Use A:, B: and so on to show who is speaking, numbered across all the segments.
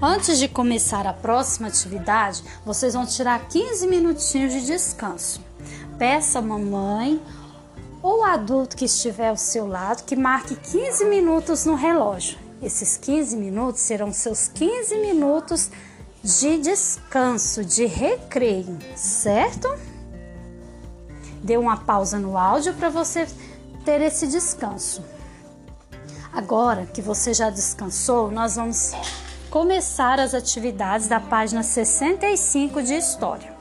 A: Antes de começar a próxima atividade, vocês vão tirar 15 minutinhos de descanso. Peça a mamãe ou adulto que estiver ao seu lado que marque 15 minutos no relógio. Esses 15 minutos serão seus 15 minutos de descanso, de recreio, certo? Dê uma pausa no áudio para você ter esse descanso. Agora que você já descansou, nós vamos começar as atividades da página 65 de História.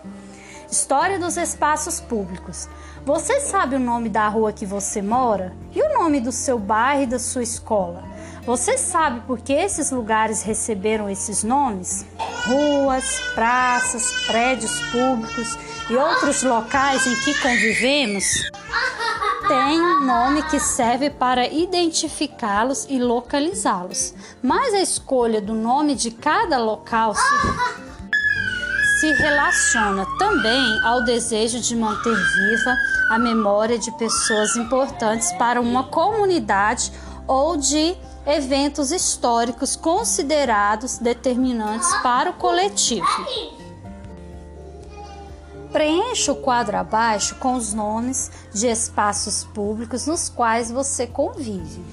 A: História dos espaços públicos. Você sabe o nome da rua que você mora? E o nome do seu bairro e da sua escola? Você sabe por que esses lugares receberam esses nomes? Ruas, praças, prédios públicos e outros locais em que convivemos um nome que serve para identificá-los e localizá-los. Mas a escolha do nome de cada local se se relaciona também ao desejo de manter viva a memória de pessoas importantes para uma comunidade ou de eventos históricos considerados determinantes para o coletivo. Preencha o quadro abaixo com os nomes de espaços públicos nos quais você convive.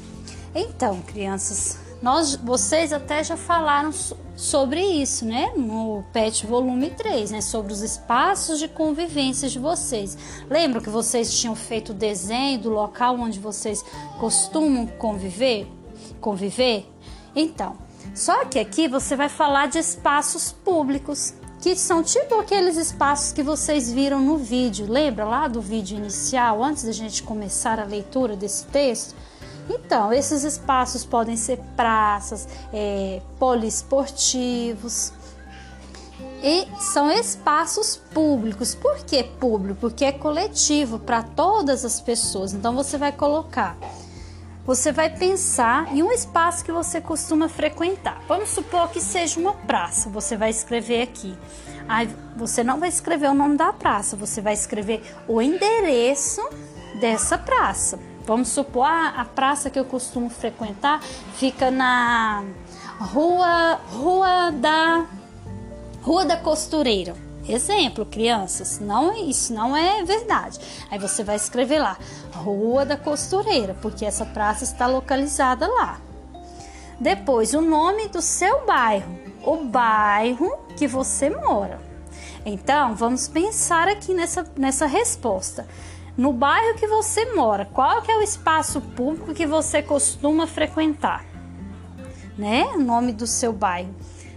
A: Então, crianças, nós, vocês até já falaram sobre isso, né? No PET volume 3, né? Sobre os espaços de convivência de vocês. Lembra que vocês tinham feito o desenho do local onde vocês costumam conviver? Conviver? Então, só que aqui você vai falar de espaços públicos, que são tipo aqueles espaços que vocês viram no vídeo. Lembra lá do vídeo inicial, antes da gente começar a leitura desse texto? Então, esses espaços podem ser praças, é, poliesportivos. E são espaços públicos. Por que público? Porque é coletivo para todas as pessoas. Então você vai colocar, você vai pensar em um espaço que você costuma frequentar. Vamos supor que seja uma praça. Você vai escrever aqui. Aí você não vai escrever o nome da praça, você vai escrever o endereço dessa praça. Vamos supor a, a praça que eu costumo frequentar fica na rua rua da rua da costureira. Exemplo, crianças, não isso não é verdade. Aí você vai escrever lá Rua da Costureira, porque essa praça está localizada lá. Depois o nome do seu bairro, o bairro que você mora. Então, vamos pensar aqui nessa, nessa resposta no bairro que você mora, qual que é o espaço público que você costuma frequentar? Né? O nome do seu bairro.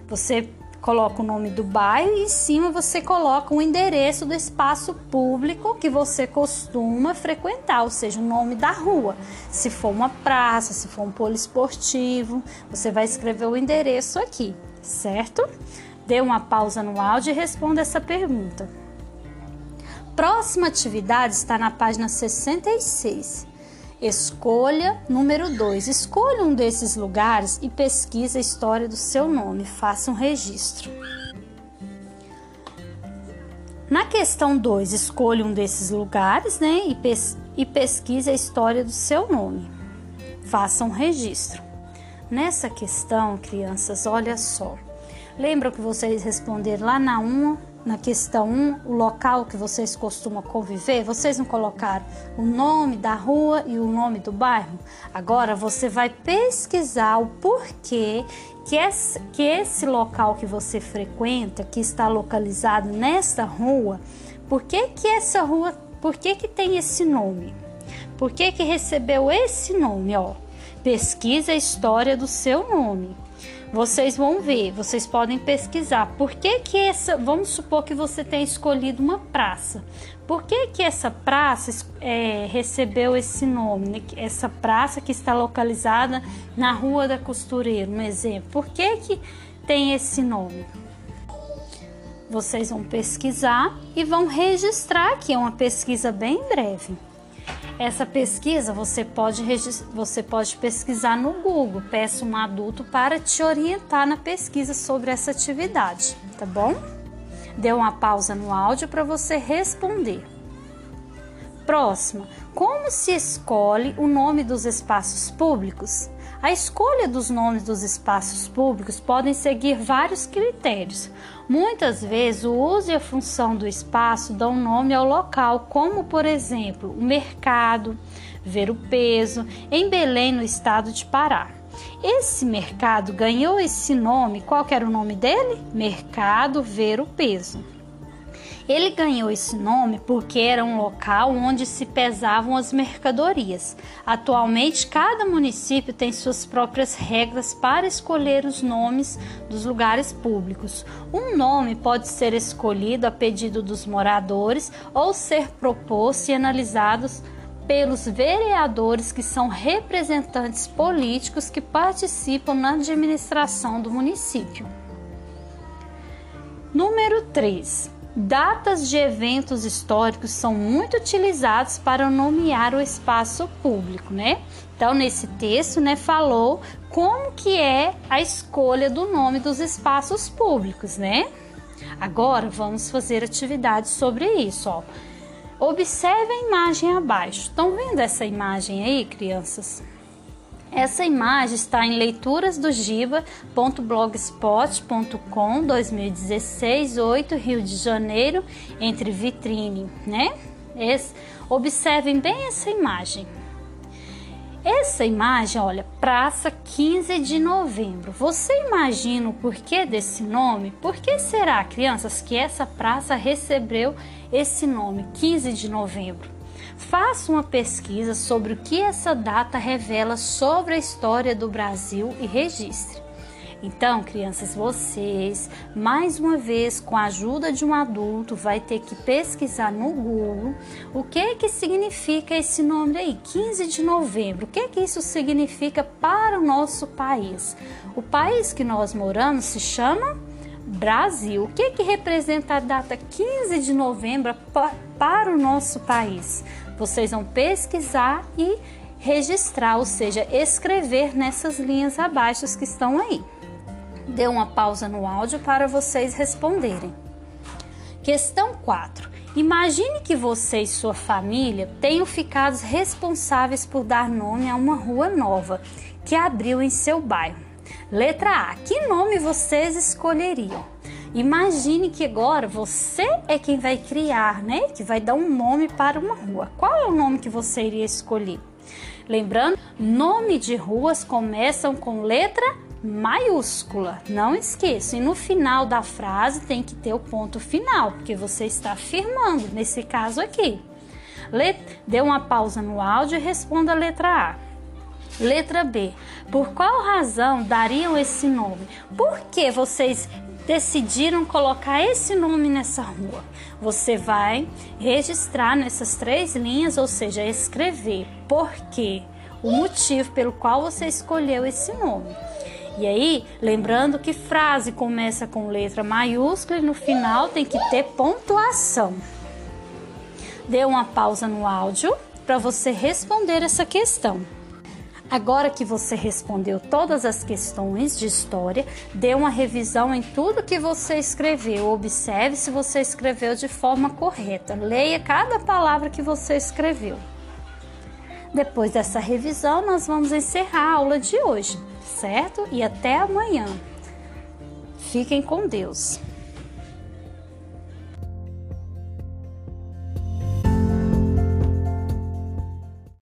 A: Você coloca o nome do bairro e em cima você coloca o endereço do espaço público que você costuma frequentar, ou seja, o nome da rua. Se for uma praça, se for um poliesportivo, você vai escrever o endereço aqui, certo? Dê uma pausa no áudio e responda essa pergunta. Próxima atividade está na página 66. Escolha número 2. Escolha um desses lugares e pesquise a história do seu nome. Faça um registro. Na questão 2, escolha um desses lugares né, e, pes e pesquise a história do seu nome. Faça um registro. Nessa questão, crianças, olha só. Lembra que vocês responderam lá na 1 na questão 1, o local que vocês costumam conviver, vocês não colocaram o nome da rua e o nome do bairro? Agora você vai pesquisar o porquê que esse, que esse local que você frequenta, que está localizado nesta rua, por que, que essa rua, por que, que tem esse nome? Por que, que recebeu esse nome? Ó, pesquisa a história do seu nome vocês vão ver, vocês podem pesquisar por que que essa, vamos supor que você tenha escolhido uma praça. Por que que essa praça é, recebeu esse nome? Né? Essa praça que está localizada na Rua da Costureira, um exemplo. Por que que tem esse nome? Vocês vão pesquisar e vão registrar aqui, é uma pesquisa bem breve. Essa pesquisa você pode, você pode pesquisar no Google. Peça um adulto para te orientar na pesquisa sobre essa atividade, tá bom? Dê uma pausa no áudio para você responder. Próxima, como se escolhe o nome dos espaços públicos? A escolha dos nomes dos espaços públicos podem seguir vários critérios. Muitas vezes, o uso e a função do espaço dão nome ao local, como por exemplo, o mercado, ver o peso, em Belém, no estado de Pará. Esse mercado ganhou esse nome, qual era o nome dele? Mercado Ver o Peso. Ele ganhou esse nome porque era um local onde se pesavam as mercadorias. Atualmente, cada município tem suas próprias regras para escolher os nomes dos lugares públicos. Um nome pode ser escolhido a pedido dos moradores ou ser proposto e analisado pelos vereadores que são representantes políticos que participam na administração do município. Número 3. Datas de eventos históricos são muito utilizados para nomear o espaço público, né? Então, nesse texto, né, falou como que é a escolha do nome dos espaços públicos, né? Agora, vamos fazer atividades sobre isso, ó. Observe a imagem abaixo. Estão vendo essa imagem aí, crianças? Essa imagem está em leiturasdogiba.blogspot.com 2016, 8 Rio de Janeiro, entre vitrine, né? Esse, observem bem essa imagem. Essa imagem, olha, Praça 15 de Novembro. Você imagina o porquê desse nome? Por que será, crianças, que essa praça recebeu esse nome, 15 de Novembro? Faça uma pesquisa sobre o que essa data revela sobre a história do Brasil e registre. Então, crianças, vocês, mais uma vez, com a ajuda de um adulto, vai ter que pesquisar no Google o que que significa esse nome aí, 15 de novembro. O que que isso significa para o nosso país? O país que nós moramos se chama Brasil. O que que representa a data 15 de novembro para o nosso país? Vocês vão pesquisar e registrar, ou seja, escrever nessas linhas abaixo que estão aí. Dê uma pausa no áudio para vocês responderem. Questão 4. Imagine que você e sua família tenham ficado responsáveis por dar nome a uma rua nova que abriu em seu bairro. Letra A. Que nome vocês escolheriam? Imagine que agora você é quem vai criar, né? Que vai dar um nome para uma rua. Qual é o nome que você iria escolher? Lembrando, nome de ruas começam com letra maiúscula. Não esqueça. E no final da frase tem que ter o ponto final, porque você está afirmando, nesse caso aqui. Let... Dê uma pausa no áudio e responda a letra A. Letra B. Por qual razão dariam esse nome? Por que vocês decidiram colocar esse nome nessa rua. Você vai registrar nessas três linhas, ou seja, escrever por quê, o motivo pelo qual você escolheu esse nome. E aí, lembrando que frase começa com letra maiúscula e no final tem que ter pontuação. Dê uma pausa no áudio para você responder essa questão. Agora que você respondeu todas as questões de história, dê uma revisão em tudo que você escreveu. Observe se você escreveu de forma correta. Leia cada palavra que você escreveu. Depois dessa revisão, nós vamos encerrar a aula de hoje, certo? E até amanhã. Fiquem com Deus.